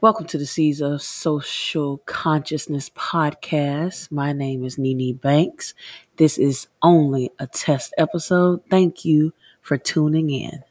Welcome to the Seeds of Social Consciousness podcast. My name is Nini Banks. This is only a test episode. Thank you for tuning in.